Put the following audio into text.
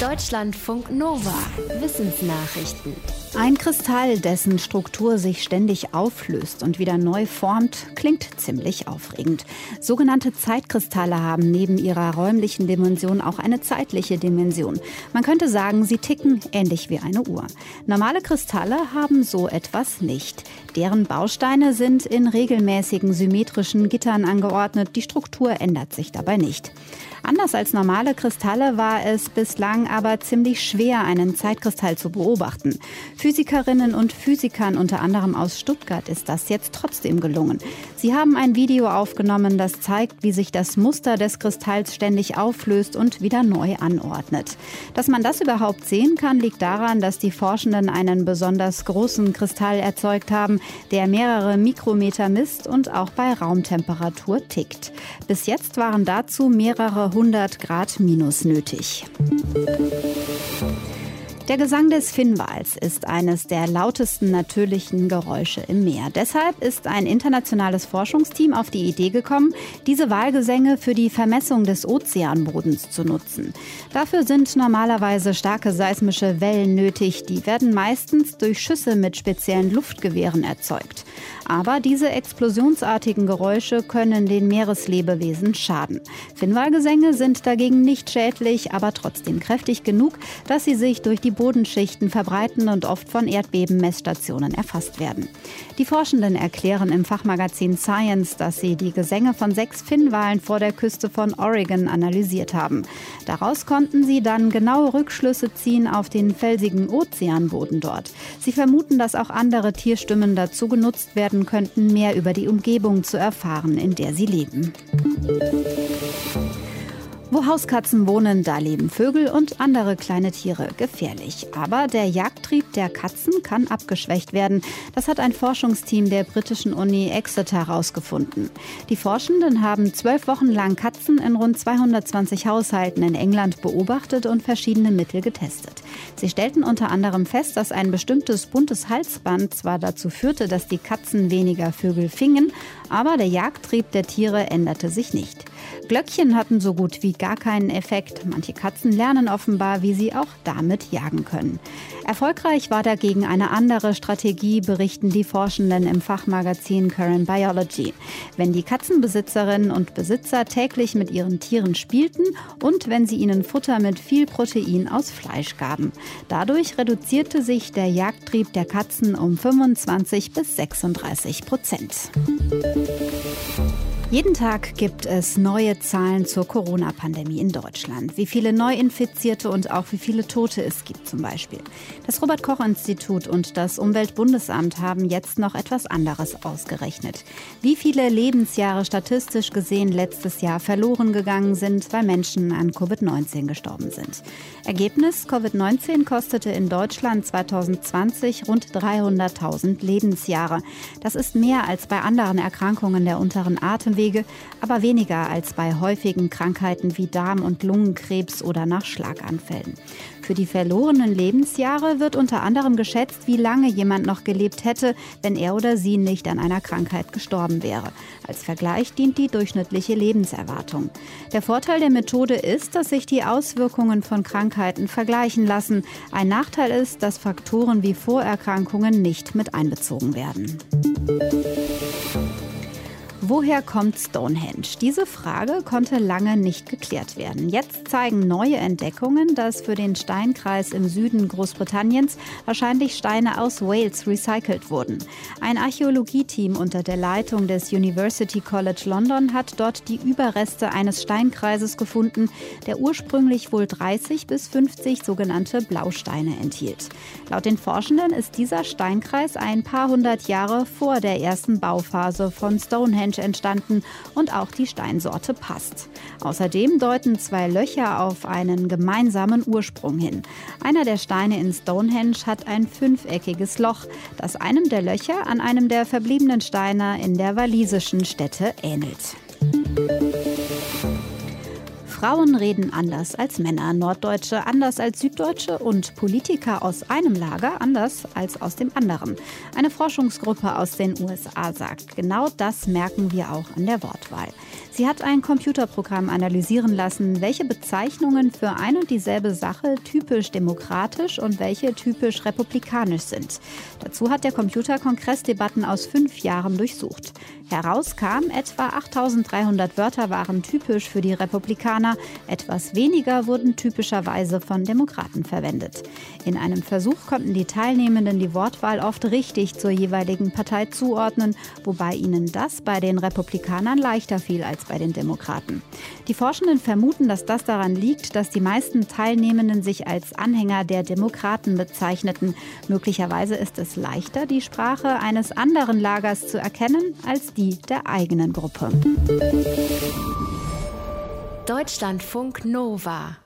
Deutschlandfunk Nova. Wissensnachrichten. Ein Kristall, dessen Struktur sich ständig auflöst und wieder neu formt, klingt ziemlich aufregend. Sogenannte Zeitkristalle haben neben ihrer räumlichen Dimension auch eine zeitliche Dimension. Man könnte sagen, sie ticken ähnlich wie eine Uhr. Normale Kristalle haben so etwas nicht. Deren Bausteine sind in regelmäßigen symmetrischen Gittern angeordnet. Die Struktur ändert sich dabei nicht. Anders als normale Kristalle war es bislang aber ziemlich schwer, einen Zeitkristall zu beobachten. Physikerinnen und Physikern unter anderem aus Stuttgart ist das jetzt trotzdem gelungen. Sie haben ein Video aufgenommen, das zeigt, wie sich das Muster des Kristalls ständig auflöst und wieder neu anordnet. Dass man das überhaupt sehen kann, liegt daran, dass die Forschenden einen besonders großen Kristall erzeugt haben, der mehrere Mikrometer misst und auch bei Raumtemperatur tickt. Bis jetzt waren dazu mehrere 100 Grad minus nötig. Thank you. Der Gesang des Finnwals ist eines der lautesten natürlichen Geräusche im Meer. Deshalb ist ein internationales Forschungsteam auf die Idee gekommen, diese Walgesänge für die Vermessung des Ozeanbodens zu nutzen. Dafür sind normalerweise starke seismische Wellen nötig. Die werden meistens durch Schüsse mit speziellen Luftgewehren erzeugt. Aber diese explosionsartigen Geräusche können den Meereslebewesen schaden. Finnwalgesänge sind dagegen nicht schädlich, aber trotzdem kräftig genug, dass sie sich durch die Bodenschichten verbreiten und oft von Erdbebenmessstationen erfasst werden. Die Forschenden erklären im Fachmagazin Science, dass sie die Gesänge von sechs Finnwalen vor der Küste von Oregon analysiert haben. Daraus konnten sie dann genaue Rückschlüsse ziehen auf den felsigen Ozeanboden dort. Sie vermuten, dass auch andere Tierstimmen dazu genutzt werden könnten, mehr über die Umgebung zu erfahren, in der sie leben. Wo Hauskatzen wohnen, da leben Vögel und andere kleine Tiere gefährlich. Aber der Jagdtrieb der Katzen kann abgeschwächt werden. Das hat ein Forschungsteam der britischen Uni Exeter herausgefunden. Die Forschenden haben zwölf Wochen lang Katzen in rund 220 Haushalten in England beobachtet und verschiedene Mittel getestet. Sie stellten unter anderem fest, dass ein bestimmtes buntes Halsband zwar dazu führte, dass die Katzen weniger Vögel fingen, aber der Jagdtrieb der Tiere änderte sich nicht. Glöckchen hatten so gut wie gar keinen Effekt. Manche Katzen lernen offenbar, wie sie auch damit jagen können. Erfolgreich war dagegen eine andere Strategie, berichten die Forschenden im Fachmagazin Current Biology. Wenn die Katzenbesitzerinnen und Besitzer täglich mit ihren Tieren spielten und wenn sie ihnen Futter mit viel Protein aus Fleisch gaben. Dadurch reduzierte sich der Jagdtrieb der Katzen um 25 bis 36 Prozent. Jeden Tag gibt es neue Zahlen zur Corona-Pandemie in Deutschland. Wie viele Neuinfizierte und auch wie viele Tote es gibt zum Beispiel. Das Robert-Koch-Institut und das Umweltbundesamt haben jetzt noch etwas anderes ausgerechnet. Wie viele Lebensjahre statistisch gesehen letztes Jahr verloren gegangen sind, weil Menschen an Covid-19 gestorben sind. Ergebnis, Covid-19 kostete in Deutschland 2020 rund 300.000 Lebensjahre. Das ist mehr als bei anderen Erkrankungen der unteren Atem Atemwege, aber weniger als bei häufigen Krankheiten wie Darm- und Lungenkrebs oder nach Schlaganfällen. Für die verlorenen Lebensjahre wird unter anderem geschätzt, wie lange jemand noch gelebt hätte, wenn er oder sie nicht an einer Krankheit gestorben wäre. Als Vergleich dient die durchschnittliche Lebenserwartung. Der Vorteil der Methode ist, dass sich die Auswirkungen von Krankheiten vergleichen lassen. Ein Nachteil ist, dass Faktoren wie Vorerkrankungen nicht mit einbezogen werden. Woher kommt Stonehenge? Diese Frage konnte lange nicht geklärt werden. Jetzt zeigen neue Entdeckungen, dass für den Steinkreis im Süden Großbritanniens wahrscheinlich Steine aus Wales recycelt wurden. Ein Archäologieteam unter der Leitung des University College London hat dort die Überreste eines Steinkreises gefunden, der ursprünglich wohl 30 bis 50 sogenannte Blausteine enthielt. Laut den Forschenden ist dieser Steinkreis ein paar hundert Jahre vor der ersten Bauphase von Stonehenge Stonehenge entstanden und auch die Steinsorte passt. Außerdem deuten zwei Löcher auf einen gemeinsamen Ursprung hin. Einer der Steine in Stonehenge hat ein fünfeckiges Loch, das einem der Löcher an einem der verbliebenen Steine in der walisischen Stätte ähnelt. Frauen reden anders als Männer, Norddeutsche anders als Süddeutsche und Politiker aus einem Lager anders als aus dem anderen. Eine Forschungsgruppe aus den USA sagt, genau das merken wir auch an der Wortwahl. Sie hat ein Computerprogramm analysieren lassen, welche Bezeichnungen für ein und dieselbe Sache typisch demokratisch und welche typisch republikanisch sind. Dazu hat der Computer Kongressdebatten aus fünf Jahren durchsucht. Herauskam, etwa 8300 Wörter waren typisch für die Republikaner, etwas weniger wurden typischerweise von Demokraten verwendet. In einem Versuch konnten die Teilnehmenden die Wortwahl oft richtig zur jeweiligen Partei zuordnen, wobei ihnen das bei den Republikanern leichter fiel als bei den Demokraten. Die Forschenden vermuten, dass das daran liegt, dass die meisten Teilnehmenden sich als Anhänger der Demokraten bezeichneten. Möglicherweise ist es leichter, die Sprache eines anderen Lagers zu erkennen als die der eigenen Gruppe. Deutschlandfunk Nova